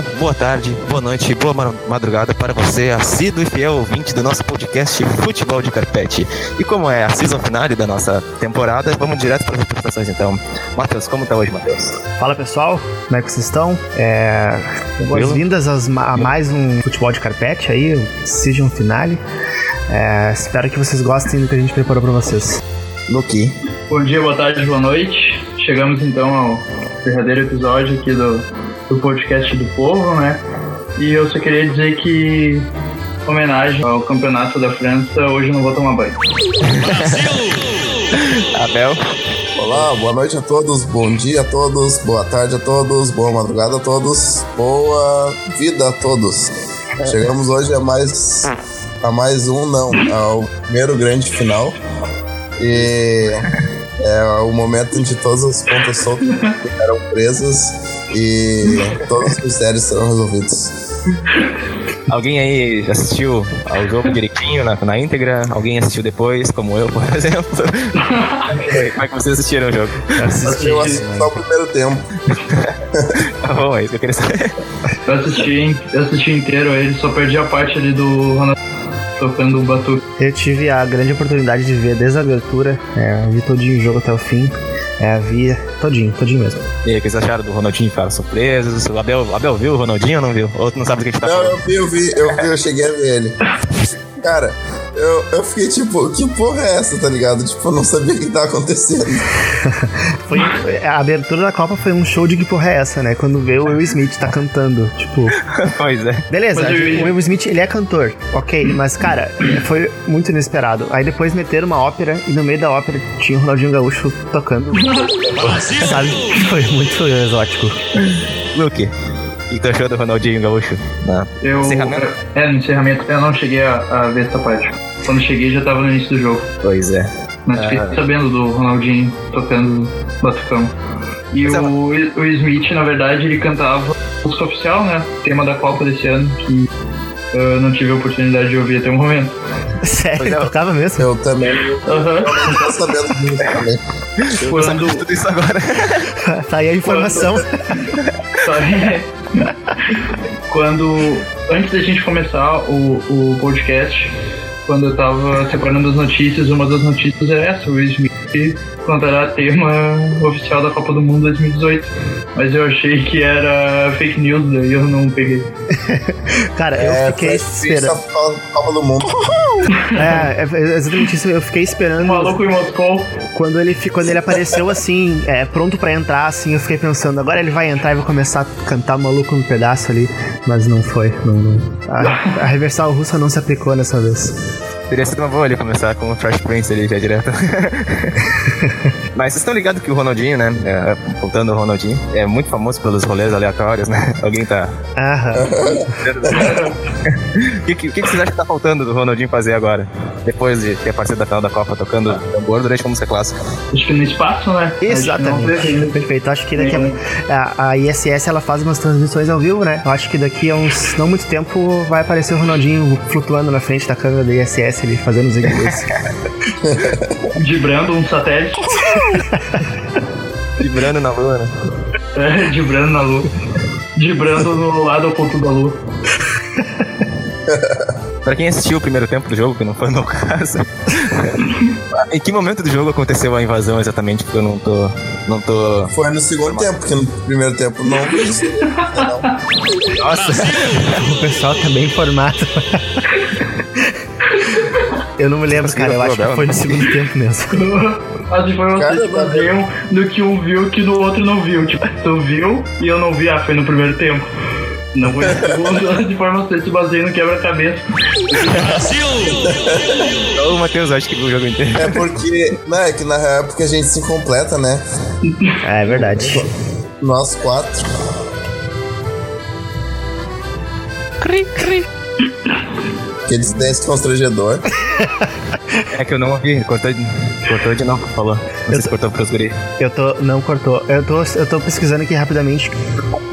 dia, boa tarde, boa noite, boa madrugada para você, assíduo e fiel ouvinte do nosso podcast Futebol de Carpete. E como é a season finale da nossa temporada, vamos direto para as apresentações então. Matheus, como tá hoje, Matheus? Fala pessoal, como é que vocês estão? É... Boas-vindas a mais um Futebol de Carpete aí, season finale. É... Espero que vocês gostem do que a gente preparou para vocês. Luki. Bom dia, boa tarde, boa noite. Chegamos então ao verdadeiro episódio aqui do, do podcast do povo, né? E eu só queria dizer que, em homenagem ao campeonato da França, hoje eu não vou tomar banho. Abel. Olá, boa noite a todos, bom dia a todos, boa tarde a todos, boa madrugada a todos, boa vida a todos. Chegamos hoje a mais a mais um, não, ao primeiro grande final. E é o momento em que todas as pontas soltas ficaram presas e todos os mistérios serão resolvidos. Alguém aí assistiu ao jogo direitinho, na, na íntegra? Alguém assistiu depois, como eu, por exemplo? Como é que vocês assistiram o jogo? Assisti, eu assisti só o primeiro tempo. tá bom, é isso que eu queria saber. Eu assisti, eu assisti inteiro ele, só perdi a parte ali do Ronaldo tocando o batuque. Eu tive a grande oportunidade de ver desde a abertura, é, vi todinho o jogo até o fim. É, vi todinho, todinho mesmo. E aí, o que vocês acharam do Ronaldinho? Ficaram surpresos? O Abel, Abel viu o Ronaldinho ou não viu? Ou tu não sabe do que a gente tá não, falando? Não, eu vi, eu vi, eu vi, eu cheguei a ver ele. Cara, eu, eu fiquei tipo, que porra é essa, tá ligado? Tipo, eu não sabia o que tava acontecendo. foi, a abertura da Copa foi um show de que porra é essa, né? Quando vê o Will Smith tá cantando, tipo... pois é. Beleza, o Will Smith, ele é cantor, ok, mas, cara, foi muito inesperado. Aí depois meteram uma ópera e no meio da ópera tinha o Ronaldinho Gaúcho tocando. Sabe? Foi muito exótico. Luke, que tu achou do Ronaldinho Gaúcho? Na eu, encerramento? É, no encerramento eu não cheguei a, a, ver essa parte. Quando cheguei já tava no início do jogo. Pois é. Mas fiquei ah. sabendo do Ronaldinho tocando batucão. E o, o, Smith, na verdade, ele cantava música oficial, né? Tema da Copa desse ano, que eu não tive a oportunidade de ouvir até o momento. Sério? Ele tocava mesmo? Eu também. Aham. Uhum. Eu não tô sabendo disso também. Quando... tudo isso agora. tá aí a informação. Quando... quando antes da gente começar o, o podcast, quando eu tava separando as notícias, uma das notícias é essa, o Will Smith cantará tema oficial da Copa do Mundo 2018. Mas eu achei que era fake news, daí eu não peguei. Cara, eu é, fiquei esperando. Copa do Mundo. é, é, exatamente isso. Eu fiquei esperando. O maluco em Moscou. Quando ele, quando ele apareceu assim, é, pronto para entrar, assim, eu fiquei pensando, agora ele vai entrar e vai começar a cantar maluco no pedaço ali. Mas não foi. Não, não. A, a reversal russa não se aplicou nessa vez. Teria sido uma boa ele começar com o Fresh Prince ali já direto. Mas vocês estão ligados que o Ronaldinho, né? É, voltando ao Ronaldinho, é muito famoso pelos rolês aleatórios, né? Alguém tá. Aham. O que, que, que, vocês acham que tá faltando do Ronaldinho fazer agora? Depois de ter aparecido da final da Copa tocando tambor durante a música clássica. Acho que no espaço, né? Exatamente. Perfeito. Acho que daqui a, a, a ISS ela faz umas transmissões ao vivo, né? Eu acho que daqui a uns não muito tempo vai aparecer o Ronaldinho flutuando na frente da câmera da ISS ali, fazendo os inglês. Dibrando um satélite. Dibrando na lua, né? É, dibrando na lua. Dibrando no lado oculto da lua. pra quem assistiu o primeiro tempo do jogo, que não foi no meu caso, em que momento do jogo aconteceu a invasão exatamente? Porque eu não tô. Não tô. Foi no segundo tempo, porque no primeiro tempo não isso. Nossa, o pessoal tá bem informado. Eu não me lembro, cara. Eu acho que foi no segundo tempo mesmo. As informações se baseiam no que um viu que no outro não viu. Tipo, tu viu e eu não vi. Ah, foi no primeiro tempo. Não foi no segundo. As informações se baseiam no quebra-cabeça. Brasil! Ô, Matheus, acho que o jogo inteiro. É porque. Não, é que na real é porque a gente se completa, né? É, é verdade. Nós quatro. Cri, cri. Aquele silêncio constrangedor. É que eu não ouvi, cortou, cortou de novo, falou. Não sei se cortou pros guri. Eu tô. Não cortou. Eu tô, eu tô pesquisando aqui rapidamente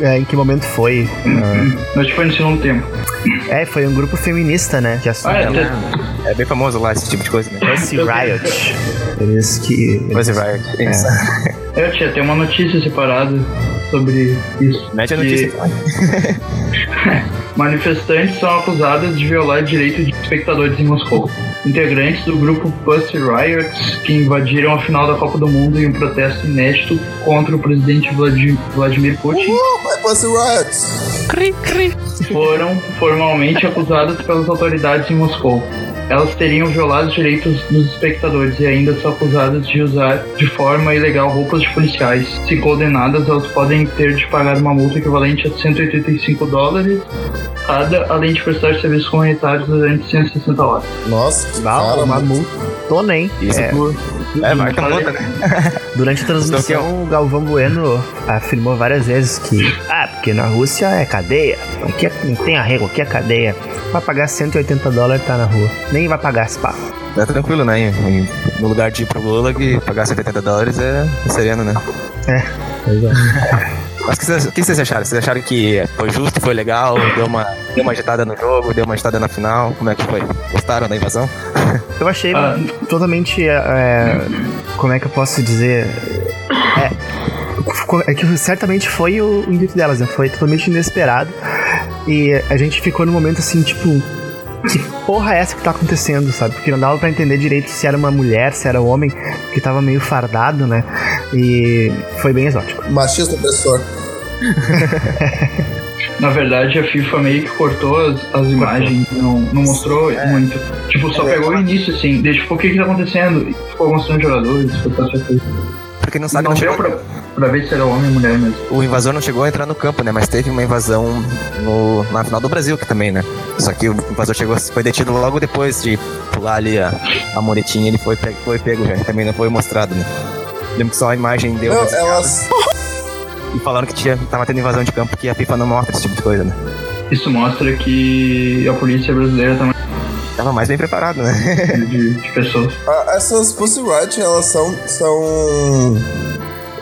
é, em que momento foi. Uh... Acho que foi no segundo tempo. É, foi um grupo feminista, né? Que ah, é, é, bem famoso lá esse tipo de coisa, né? Pussy Riot. Eles que. Pussy Riot. É. Eu tinha até uma notícia separada sobre isso. Mete a Que notícia. então. Manifestantes são acusados de violar direitos de espectadores em Moscou. Integrantes do grupo Pussy Riots, que invadiram a final da Copa do Mundo em um protesto inédito contra o presidente Vladi- Vladimir Putin, Uh, Pussy Riots! foram formalmente acusadas pelas autoridades em Moscou. Elas teriam violado os direitos dos espectadores e ainda são acusadas de usar de forma ilegal roupas de policiais. Se condenadas, elas podem ter de pagar uma multa equivalente a 185 dólares cada, além de prestar serviços comunitários durante 160 horas. Nossa, que Dá cara, uma mano. multona, hein? Isso É, por. É, marca a multa, né? Durante a transmissão, o Galvão Bueno afirmou várias vezes que, ah, porque na Rússia é cadeia, aqui é- não tem arrego, aqui é cadeia. Vai pagar 180 dólares tá na rua. Nem vai pagar esse papo. Tá tranquilo, né? No lugar de ir pro Lula, que pagar 180 dólares é, é sereno, né? É, pois é. Mas o que, vocês- o que vocês acharam? Vocês acharam que foi justo, foi legal, deu uma, deu uma agitada no jogo, deu uma agitada na final? Como é que foi? Gostaram da invasão? Eu achei Ah. totalmente. é, como é que eu posso dizer? É, é que certamente foi o, o intuito delas, né? Foi totalmente inesperado. E a gente ficou num momento assim, tipo. Que porra é essa que tá acontecendo, sabe? Porque não dava pra entender direito se era uma mulher, se era um homem, que tava meio fardado, né? E foi bem exótico. Machista opressor. Na verdade, a FIFA meio que cortou as, as imagens, não, não mostrou muito. Tipo, só É. pegou o início, assim, deixa, tipo, o que que tá acontecendo? E ficou mostrando jogadores, ficou. Pra quem não sabe, Não não chegou, pra, pra ver se era homem ou mulher mesmo. o invasor não chegou a entrar no campo, né? Mas teve uma invasão no, na final do Brasil, que também, né? Só que o invasor chegou, foi detido logo depois de pular ali a, a muretinha, ele foi pego, foi pego já, também não foi mostrado, né? Lembro que só a imagem deu Não, elas. e falaram que tinha, tava tendo invasão de campo, que a FIFA não mostra esse tipo de coisa, né? Isso mostra que a polícia brasileira também Tava mais bem preparado, né? de, de pessoas. ah, Essas Pussy Riot, elas são. são.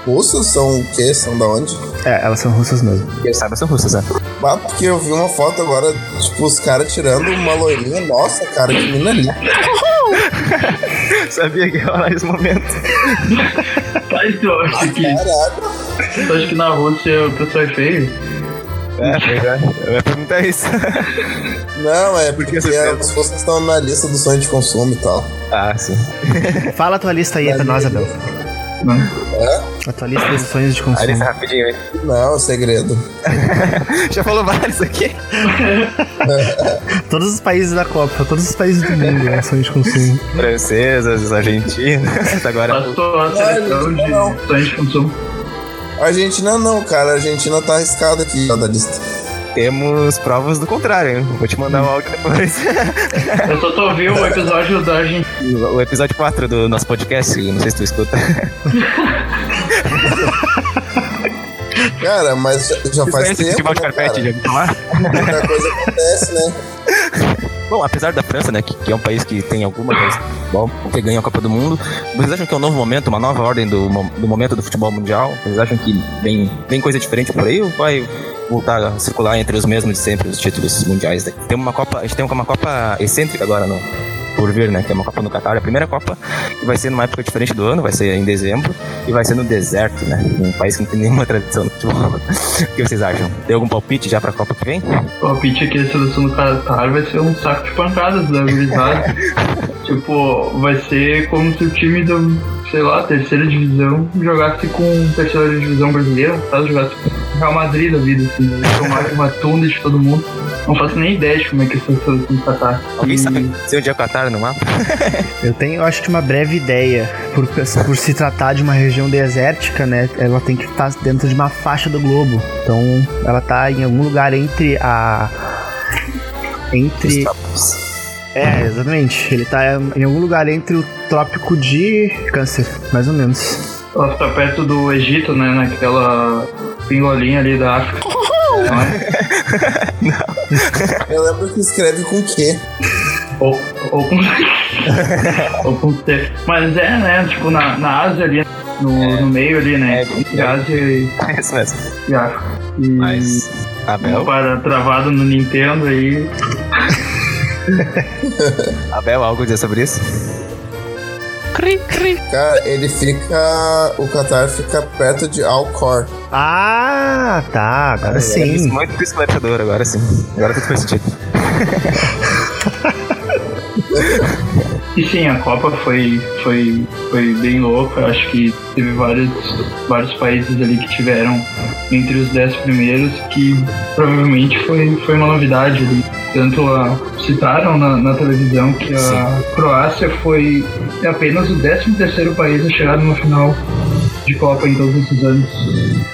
Russas? São o quê? São da onde? É, elas são russas mesmo. Quem sabe são russas, né? Ah, porque eu vi uma foto agora, tipo, os caras tirando uma loirinha. Nossa, cara, que mina ali. Sabia que ia rolar esse momento. Mas eu acho que, Caralho. eu acho que na Rússia o pessoal é feio. É, é. Eu ia perguntar isso. Não, é porque pensa? as pessoas estão na lista do sonho de consumo e tal. ah, sim. Fala a tua lista aí pra nós, Abel. Né? A tua lista de sonhos de consumo. rapidinho aí. Não, é segredo. Já falou vários aqui. Todos os países da Copa, todos os países do mundo, né? Sonhos de consumo. Francesas, argentinas. Agora. Passou a seleção de sonhos de consumo. Argentina não, cara. A Argentina tá arriscada aqui ó, da lista. Temos provas do contrário, hein? Vou te mandar o áudio depois. Eu só tô ouvindo o episódio da Argentina. o episódio 4 do nosso podcast, não sei se tu escuta. Cara, mas já, já faz tempo. Né, carpete, já? Muita coisa acontece, né? Bom, apesar da França, né, que, que é um país que tem alguma coisa que ganha a Copa do Mundo, vocês acham que é um novo momento, uma nova ordem do, do momento do futebol mundial? Vocês acham que vem, vem coisa diferente por aí ou vai voltar a circular entre os mesmos de sempre, os títulos mundiais? Tem uma Copa, a gente tem uma Copa excêntrica agora no, por vir, né, que é uma Copa no Catar, a primeira Copa que vai ser numa época diferente do ano, vai ser em dezembro e vai ser no deserto, né, num país que não tem nenhuma tradição no futebol. o que vocês acham? Tem algum palpite já pra Copa que vem? O palpite é que a seleção do Qatar vai ser um saco de pancadas da gurizada. tipo, vai ser como se o time da, sei lá, terceira divisão jogasse com terceira divisão brasileira, sabe? Jogasse com Real Madrid da vida, assim, né? tomar uma tunda de todo mundo. Não faço nem ideia de como é que essa seleção do Qatar. Alguém E- sabe se onde é o Qatar no mapa? Eu tenho, eu acho que uma breve ideia. Por, por se tratar de uma região desértica, né? Ela tem que estar dentro de uma faixa do globo. Então, ela tá em algum lugar entre a. Entre. É, exatamente. Ele tá em algum lugar entre o trópico de Câncer, mais ou menos. Ela fica perto do Egito, né? Naquela pingolinha ali da África. Não é? Eu lembro que escreve com Q. Ou, ou com. ou com T. Mas é, né? Tipo, na, na Ásia ali, no, no meio ali, né? É, Entre Ásia e, É isso mesmo. e África. E Mas. Abel, para travado no Nintendo aí. Abel, algo a dizer sobre isso? Cara, ele fica. O Qatar fica perto de Alcor. Ah, tá. Agora Isso sim. muito esclarecedor, agora sim. Agora tudo faz sentido. E sim, a Copa foi, foi, foi bem louca. Acho que teve vários, vários países ali que tiveram entre os dez primeiros que provavelmente foi, foi uma novidade ali. Tanto a, citaram na, na televisão que a Sim. Croácia foi apenas o 13 terceiro país a chegar numa final de Copa em todos esses anos.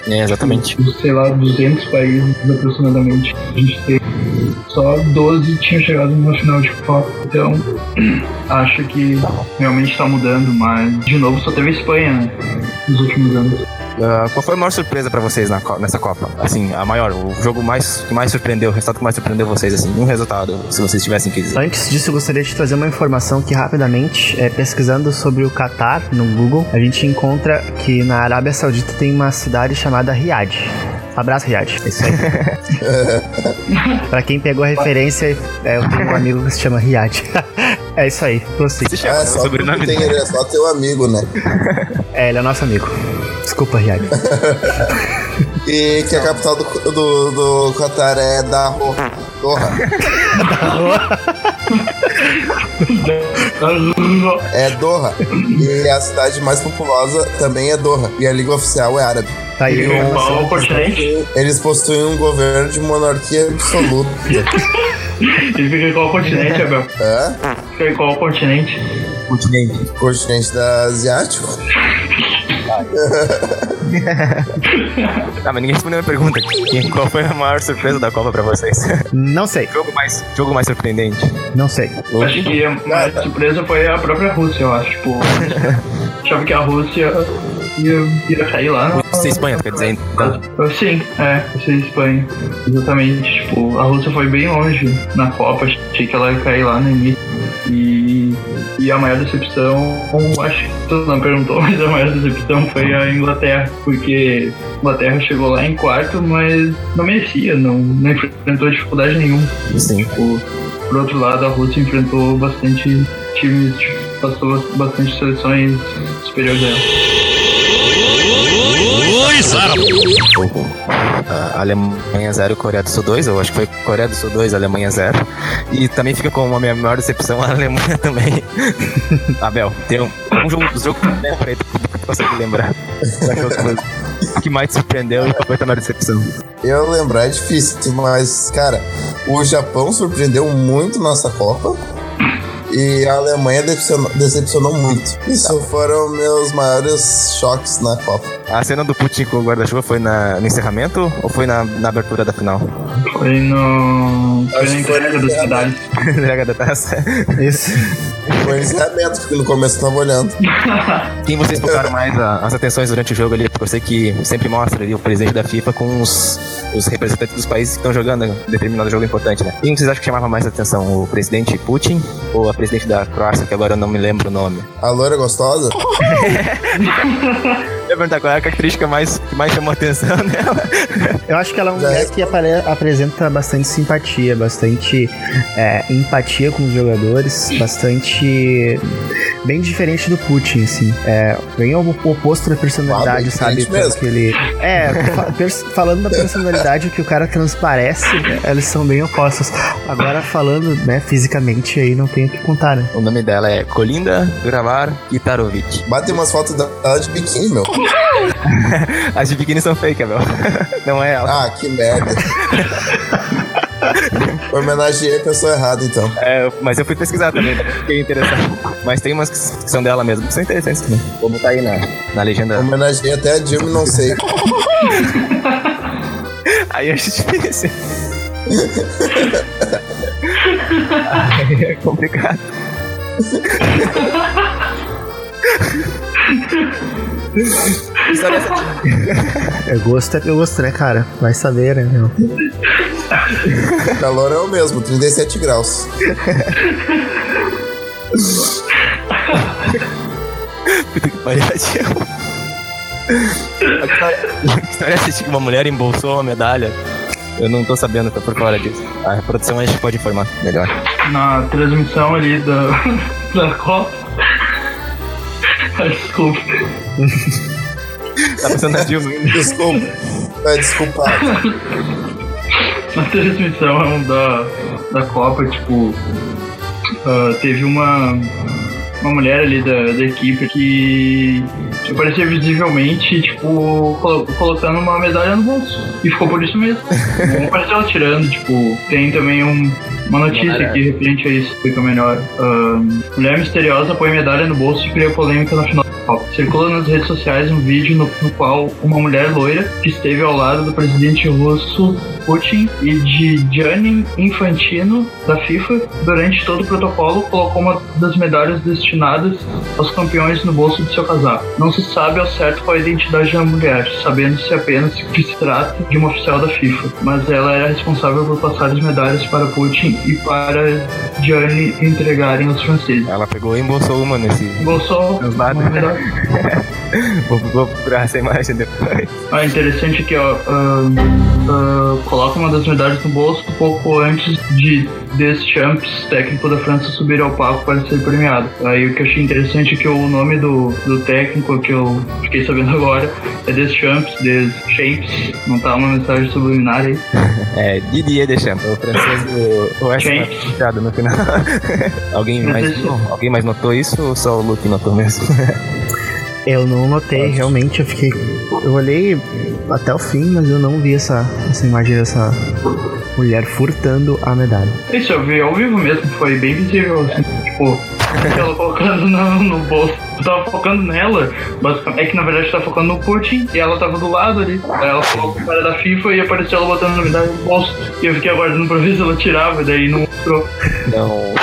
É, exatamente. Sei lá, 200 países aproximadamente. A gente tem só 12 tinham chegado numa final de Copa. Então, acho que realmente tá mudando, mas de novo só teve a Espanha, né? Nos últimos anos. Ah, qual foi a maior surpresa pra vocês na nessa Copa? Assim, a maior, o jogo mais, que mais surpreendeu, o resultado que mais surpreendeu vocês, assim, um resultado, se vocês tivessem que dizer. Antes disso, eu gostaria de trazer uma informação que rapidamente, é, pesquisando sobre o Catar no Google, a gente encontra que na Arábia Saudita tem uma cidade chamada Riyadh. Abraço, Riyadh. É isso aí. pra quem pegou a referência, é, eu tenho um amigo que se chama Riyadh. é isso aí, prossiga. Se chama, É, só tem é só teu amigo, né? É, ele é nosso amigo. Desculpa, Riyadh. E que a capital do, do, do Qatar é Doha. Doha. É Doha. E a cidade mais populosa também é Doha. E a língua oficial é árabe. Tá aí E um... qual o continente? Eles possuem um governo de monarquia absoluta. Ele fica em qual continente, Abel? É? Fica em qual continente? Continente. Continente da Asiático. Ah, mas ninguém respondeu a minha pergunta. Qual foi a maior surpresa da Copa pra vocês? Não sei, jogo, mais, jogo mais surpreendente. não sei. Acho que a maior surpresa foi a própria Rússia, eu acho. Tipo, achava que a Rússia ia, ia cair lá. na- Você Espanha, quer dizer, então. Eu- Sim, é, eu sei Espanha. Exatamente. Tipo, a Rússia foi bem longe na Copa, achei que ela ia cair lá no início. E, e a maior decepção, acho que tu não perguntou, mas a maior decepção foi a Inglaterra, porque a Inglaterra chegou lá em quarto, mas não merecia, não, não enfrentou dificuldade nenhuma. Sim. Tipo, por outro lado, a Rússia enfrentou bastante times, tipo, passou bastante seleções superiores a ela. A Alemanha 0, Coreia do Sul 2, eu acho que foi Coreia do Sul 2, Alemanha 0. E também fica com a minha maior decepção a Alemanha também. Abel, tem um, um jogo, um jogo que eu lembro aí, que tu consegue lembrar. Daquelas coisas. O que mais te surpreendeu e qual foi a maior decepção? Eu lembrar é difícil, mas, cara, o Japão surpreendeu muito nessa Copa. E a Alemanha decepcionou, decepcionou muito. Isso foram meus maiores choques na Copa. A cena do Putin com o guarda-chuva foi na, no encerramento ou foi na, na abertura da final? Foi no. Foi na entrega no das cidades. Entrega da taça. Isso. Foi o encerramento, porque no começo eu tava olhando. Quem vocês focaram mais a- as atenções durante o jogo ali? Porque eu sei que sempre mostra ali o presidente da FIFA com os, os representantes dos países que estão jogando determinado jogo importante, né? Quem vocês acham que chamava mais atenção? O presidente Putin ou a presidente da Croácia, que agora eu não me lembro o nome? A loira gostosa? Perguntar qual é a característica mais, que mais chamou a atenção dela. Eu acho que ela é uma mulher que apare- apresenta bastante simpatia, bastante é, empatia com os jogadores, bastante. bem diferente do Putin, assim. É, bem o oposto da personalidade, Ah, sabe? diferente mesmo. Que ele. É, falando da personalidade, o que o cara transparece, né, eles são bem opostos. Agora, falando, né, fisicamente, aí não tem o que contar, né? O nome dela é Kolinda Gravar Kitarovic. Bate umas fotos dela de biquíni, meu. As de biquíni são fake, Abel. Não é ela. Ah, que merda. Homenageei a pessoa errada, então. É, mas eu fui pesquisar também, fiquei interessado. Mas tem umas que são dela mesmo, que são interessantes também. Vou botar aí na, na legenda. Homenageei até a Dilma não sei. Aí acho difícil. Aí é complicado. Essa- É gosto é gosto, né, cara? Vai saber, né, meu? O calor é o mesmo, 37 graus. Puta que pariu, tio. A história- a história é essa que uma mulher embolsou uma medalha. Eu não tô sabendo, tô por fora disso. A produção a gente pode informar melhor. Na transmissão ali da, da Copa. Desculpa. Tá pensando na Dilma ainda. Desculpa. É, desculpado. Na transmissão da, da Copa, tipo, ah, teve uma, uma mulher ali da, da equipe que, que aparecia visivelmente, tipo, colo- colocando uma medalha no bolso. E ficou por isso mesmo. Não apareceu ela tirando, tipo, tem também um- uma notícia que referente a isso fica melhor. Ah, mulher misteriosa põe medalha no bolso e cria polêmica na final. Circula nas redes sociais um vídeo no, no qual uma mulher loira que esteve ao lado do presidente russo Putin e de Gianni Infantino da FIFA durante todo o protocolo colocou uma das medalhas destinadas aos campeões no bolso de seu casaco. Não se sabe ao certo qual a identidade da mulher, sabendo-se apenas que se trata de uma oficial da FIFA, mas ela era responsável por passar as medalhas para Putin e para Gianni entregarem aos franceses. Ela pegou e embolsou uma nesse. Bolsou Exato. uma medalha. Vou, vou procurar essa imagem depois. Ah, interessante aqui, ó. ah, coloca uma das medalhas no bolso pouco antes de Deschamps, técnico da França, subir ao palco para ser premiado. Aí o que eu achei interessante é que o nome do, do técnico que eu fiquei sabendo agora é Deschamps, Deschamps, não tá uma mensagem subliminar aí. É, Didier Deschamps, o francês do Oeste. Patriarcado no final. alguém, mais, alguém mais notou isso ou só o Luke notou mesmo? Eu não notei, realmente, eu fiquei. Eu olhei até o fim, mas eu não vi essa, essa imagem dessa mulher furtando a medalha. Isso eu vi ao vivo mesmo, foi bem visível, assim, tipo, ela colocando no, no bolso. Eu tava focando nela, basicamente. É que na verdade eu tava focando no Putin e ela tava do lado ali. Aí ela falou com o cara da FIFA e apareceu ela botando a medalha no bolso. E eu fiquei aguardando pra ver se ela tirava, e daí não mostrou. Não.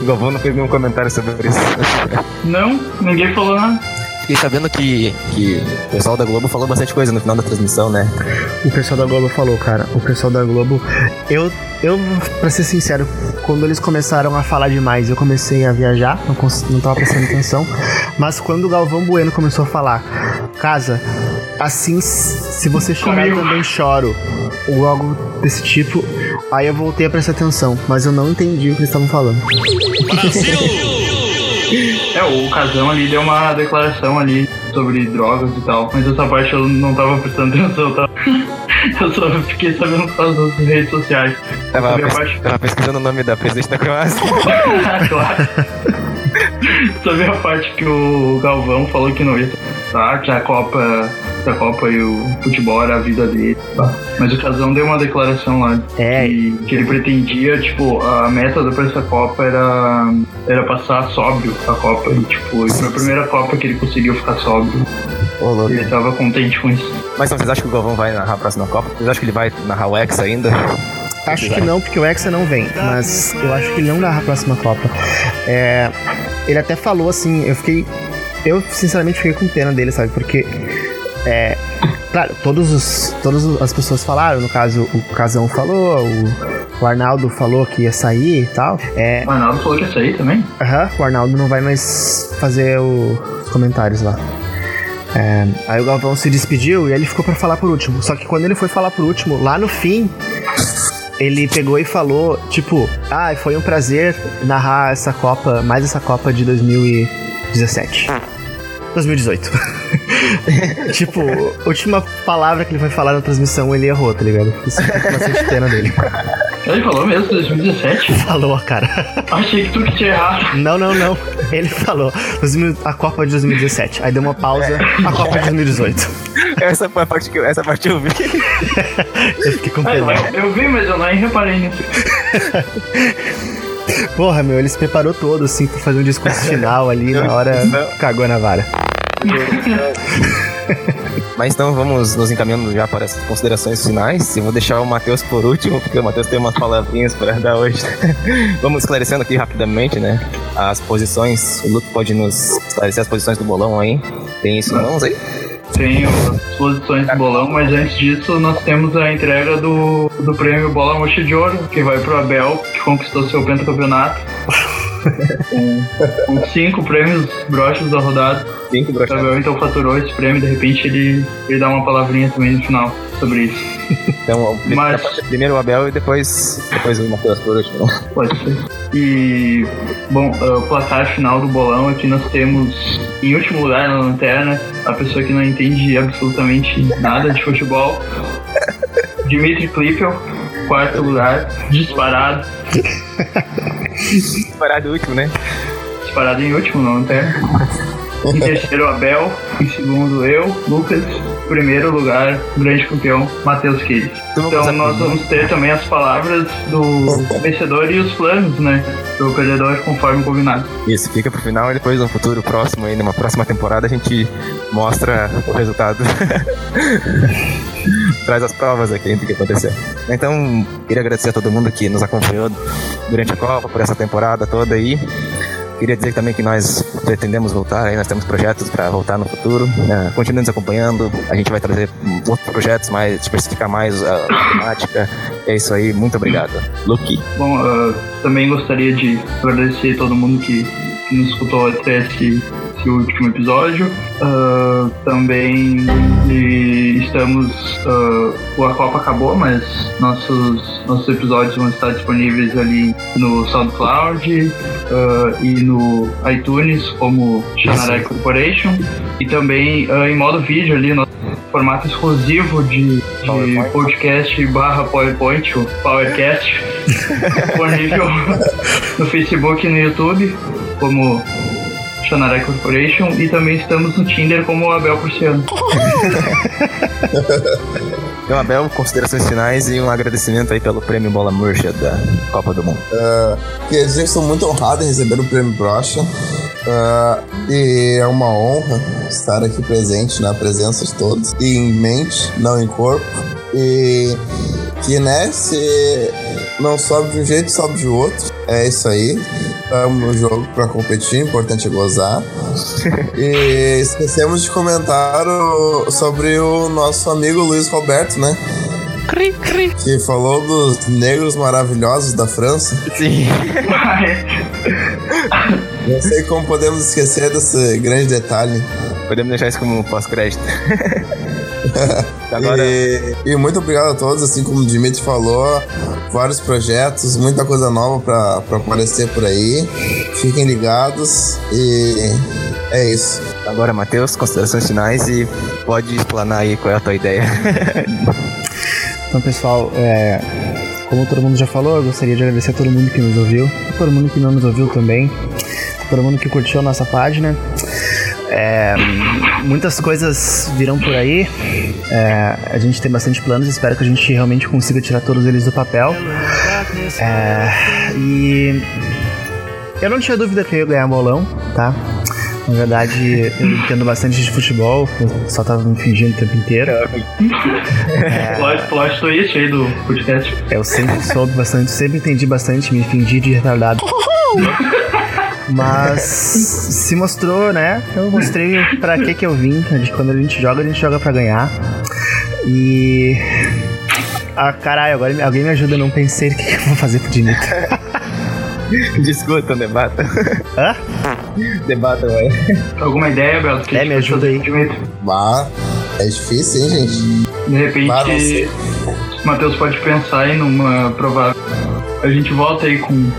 O Galvão não fez nenhum comentário sobre isso. Não, ninguém falou nada. Fiquei sabendo que, que o pessoal da Globo falou bastante coisa no final da transmissão, né? O pessoal da Globo falou, cara. O pessoal da Globo. Eu, eu pra ser sincero, quando eles começaram a falar demais, eu comecei a viajar, não, cons- não tava prestando atenção. Mas quando o Galvão Bueno começou a falar, casa, assim, se você chorar, eu também choro. Ou algo desse tipo. Aí eu voltei a prestar atenção, mas eu não entendi o que eles estavam falando. É, o Casão ali deu uma declaração ali sobre drogas e tal, mas essa parte eu não tava prestando atenção, tá? Eu só fiquei sabendo por causa das redes sociais. Tava, pes- parte- tava pesquisando o nome da presidente da Croácia. claro. Sobre a parte que o Galvão falou que não ia tá, que a Copa, que a Copa e o futebol era a vida dele, tá? Mas o Casão deu uma declaração lá É. que, que ele pretendia, tipo, a meta da essa Copa era, era passar sóbrio a Copa. E, tipo, e foi a primeira Copa que ele conseguiu ficar sóbrio. Ele tava contente com isso. Mas então, vocês acham que o Galvão vai narrar a próxima Copa? Vocês acham que ele vai narrar o Hexa ainda? Acho que não, porque o Hexa não vem. Mas eu acho que ele não narra a próxima Copa. É, ele até falou assim, eu fiquei. Eu sinceramente fiquei com pena dele, sabe? Porque. É, claro, todos os, todas as pessoas falaram, no caso, o Casão falou, o, o Arnaldo falou que ia sair e tal. É, O Arnaldo falou que ia sair também? Aham, o Arnaldo não vai mais fazer o- os comentários lá. É, aí o Galvão se despediu e ele ficou pra falar por último. Só que quando ele foi falar por último, lá no fim, ele pegou e falou, tipo, ah, foi um prazer narrar essa Copa, mais essa Copa de 2017. 2018. tipo, a última palavra que ele foi falar na transmissão, ele errou, tá ligado? Isso fica com bastante pena dele. Ele falou mesmo, 2017? Falou, cara. Achei que tu que tinha errado. Não, não, não. Ele falou 2000 a Copa de 2017. Aí deu uma pausa, a Copa de 2018. Essa foi a parte que eu, essa parte eu vi. Eu fiquei com Ah, pena. eu, eu vi, mas eu nem reparei nisso. Porra, meu, ele se preparou todo, assim, pra fazer um discurso final ali, na hora cagou na vara. Mas então vamos nos encaminhando já para as considerações finais. Eu vou deixar o Matheus por último, porque o Matheus tem umas palavrinhas para dar hoje. vamos esclarecendo aqui rapidamente, né? As posições. O Luke pode nos esclarecer as posições do bolão aí. Tem isso em mãos aí? Tenho as posições do bolão, mas antes disso nós temos a entrega do, do prêmio Bola Mocha de Ouro, que vai pro Abel, que conquistou seu pentacampeonato. Com, com cinco prêmios broches da rodada. Cinco. Abel então faturou esse prêmio, de repente ele, ele dá uma palavrinha também no final sobre isso. Então, Mas- primeiro o Abel e depois, depois o Matheus por último. Pode ser. E, bom, uh, o placar final do bolão aqui nós temos, em último lugar na lanterna, a pessoa que não entende absolutamente nada de futebol, Dimitri Klippel, quarto lugar, disparado. Disparado último, né? Disparado em último na lanterna. Em terceiro, Abel. Em segundo, eu, Lucas. Primeiro lugar, grande campeão, Matheus Kidd. Então nós vamos ter também as palavras do vencedor e os planos, né? Do perdedor, conforme combinado. Isso, fica pro final e depois no futuro próximo, aí, numa próxima temporada, a gente mostra o resultado. Traz as provas aqui do que aconteceu. Então, queria agradecer a todo mundo que nos acompanhou durante a Copa, por essa temporada toda aí. Queria dizer também que nós pretendemos voltar, aí nós temos projetos para voltar no futuro. Né? Continue nos acompanhando, a gente vai trazer outros projetos, mais diversificar mais a temática. É isso aí, muito obrigado. Luke. Bom, uh, também gostaria de agradecer todo mundo que, que nos escutou até esse, esse último episódio. Uh, também estamos. Uh, a Copa acabou, mas nossos, nossos episódios vão estar disponíveis ali no SoundCloud uh, e no iTunes, como Xanarai Corporation. E também em modo vídeo ali, no formato exclusivo de, de podcast barra PowerPoint, o PowerCast, disponível no Facebook e no YouTube, como Xanarai Corporation e também estamos no Tinder como o Abel Prussiano. Então, Abel, considerações finais e um agradecimento aí pelo prêmio Bola Murcha da Copa do Mundo. Uh, queria dizer que estou muito honrado em receber o prêmio Brocha. Uh, e é uma honra estar aqui presente na presença de todos, e em mente, não em corpo. E que, né, se não sobe de um jeito, sobe de outro. É isso aí. Estamos no jogo para competir, importante é gozar. e esquecemos de comentar o, sobre o nosso amigo Luiz Roberto, né? Cri, cri. Que falou dos negros maravilhosos da França. Sim. Não sei como podemos esquecer desse grande detalhe. Podemos deixar isso como pós-crédito. Agora... E, e, muito obrigado a todos, assim como o Dimitri falou, vários projetos, muita coisa nova para aparecer por aí. Fiquem ligados e é isso. Agora, Matheus, considerações finais e pode explanar aí qual é a tua ideia. então, pessoal, é, como todo mundo já falou, eu gostaria de agradecer a todo mundo que nos ouviu, todo mundo que não nos ouviu também, todo mundo que curtiu a nossa página. É, muitas coisas virão por aí. É, a gente tem bastante planos. Espero que a gente realmente consiga tirar todos eles do papel. É, e eu não tinha dúvida que eu ia ganhar bolão, tá? Na verdade, eu entendo bastante de futebol, eu só tava me fingindo o tempo inteiro. É, plot, plot twist aí do podcast. Eu sempre soube bastante, sempre entendi bastante, me fingi de retardado. Mas se mostrou, né? Eu mostrei pra que que eu vim. Quando a gente joga, a gente joga pra ganhar. E. Ah, caralho, agora alguém me ajuda, eu não pensei o que, que eu vou fazer pro Dinito. Discutam, debata. Hã? Debata, vai. Alguma ideia, Bel? É, me ajuda aí. Bah, é difícil, hein, gente? De repente, o Matheus pode pensar em numa provável. A gente volta aí com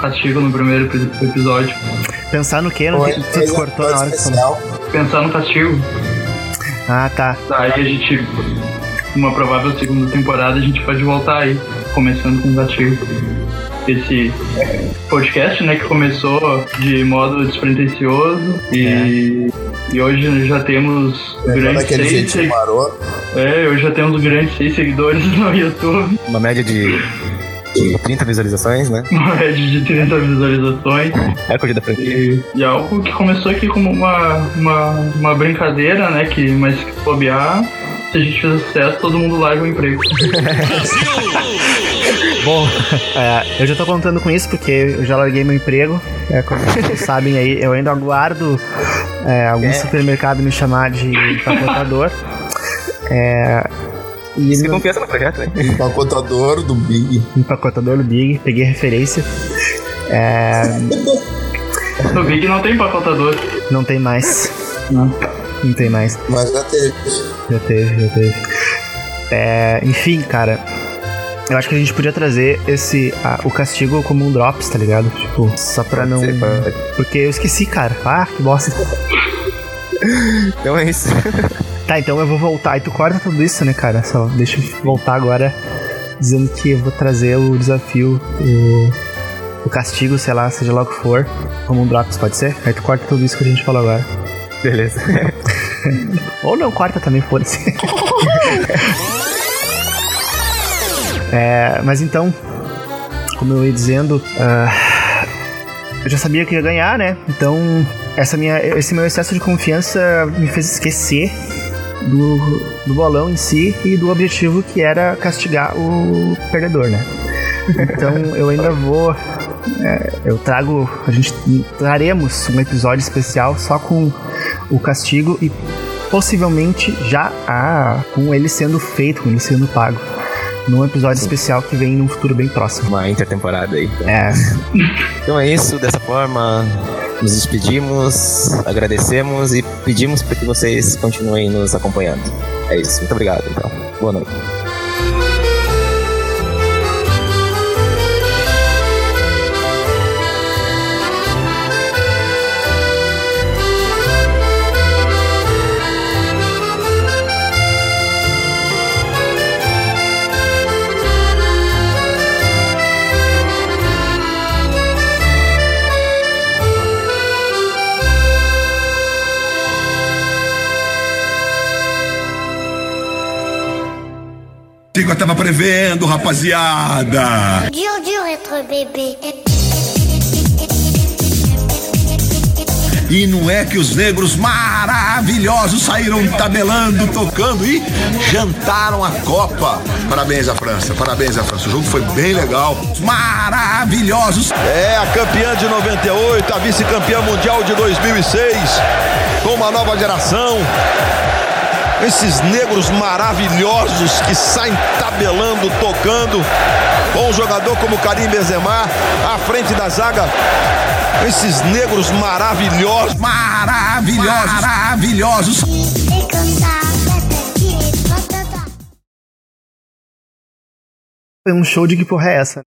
castigo no primeiro episódio. Pensar no que? No que tu cortou na hora especial. Pensar no castigo. Ah, tá. Aí a gente, uma provável segunda temporada, a gente pode voltar aí, começando com o castigo. Esse podcast, né, que começou de modo despretensioso e, é. e hoje já temos é, grandes seis. Seg... É, hoje já temos grandes seis seguidores no YouTube. Uma média de de 30 visualizações, né? Uma média de 30 visualizações. Recorde da franquia. E, e algo que começou aqui como uma, uma, uma brincadeira, né? Que, mas que bobear, se a gente fizer sucesso, todo mundo larga o emprego. Bom, é, eu já tô contando com isso porque eu já larguei meu emprego. É, como vocês sabem aí, eu ainda aguardo é, algum é. supermercado me chamar de empacotador. É, e Você confiança no projeto, né? Empacotador do Big. Empacotador do Big, peguei referência. É... No Big não tem empacotador. Não tem mais. Não. Não tem mais. Mas já teve. Já teve, já teve. É, enfim, cara. Eu acho que a gente podia trazer esse a- o castigo como um drops, tá ligado? Tipo, só pra não. ser, pode. Porque eu esqueci, cara. Ah, que bosta. Então é isso. Tá, então eu vou voltar. E tu corta tudo isso, né, cara? Só deixa eu voltar agora dizendo que eu vou trazer o desafio, o, o castigo, sei lá, seja lá o que for, como um drops, pode ser? Aí tu corta tudo isso que a gente falou agora. Beleza. Ou não, corta também, foda-se. É, mas então, como eu ia dizendo, ah, eu já sabia que ia ganhar, né? Então, essa minha, esse meu excesso de confiança me fez esquecer do, do bolão em si e do objetivo que era castigar o perdedor, né? Então, eu ainda vou. é, eu trago. A gente traremos um episódio especial só com o castigo e possivelmente já ah, com ele sendo feito, com ele sendo pago. Num episódio especial que vem num futuro bem próximo. Uma intertemporada aí. Então. É, Então é isso, dessa forma nos despedimos, agradecemos e pedimos para que vocês continuem nos acompanhando. É isso, muito obrigado então. Boa noite. Que eu tava prevendo, rapaziada. Dur, dur être bébé. E não é que os negros maravilhosos saíram tabelando, tocando e jantaram a Copa. Parabéns à França, parabéns à França. O jogo foi bem legal. Maravilhosos. É a campeã de 98, a vice-campeã mundial de 2006, com uma nova geração. Esses negros maravilhosos que saem tabelando, tocando, com um jogador como Karim Benzema à frente da zaga. Esses negros maravilhosos, Maravilhosos, maravilhosos. Foi um show de que porra é essa?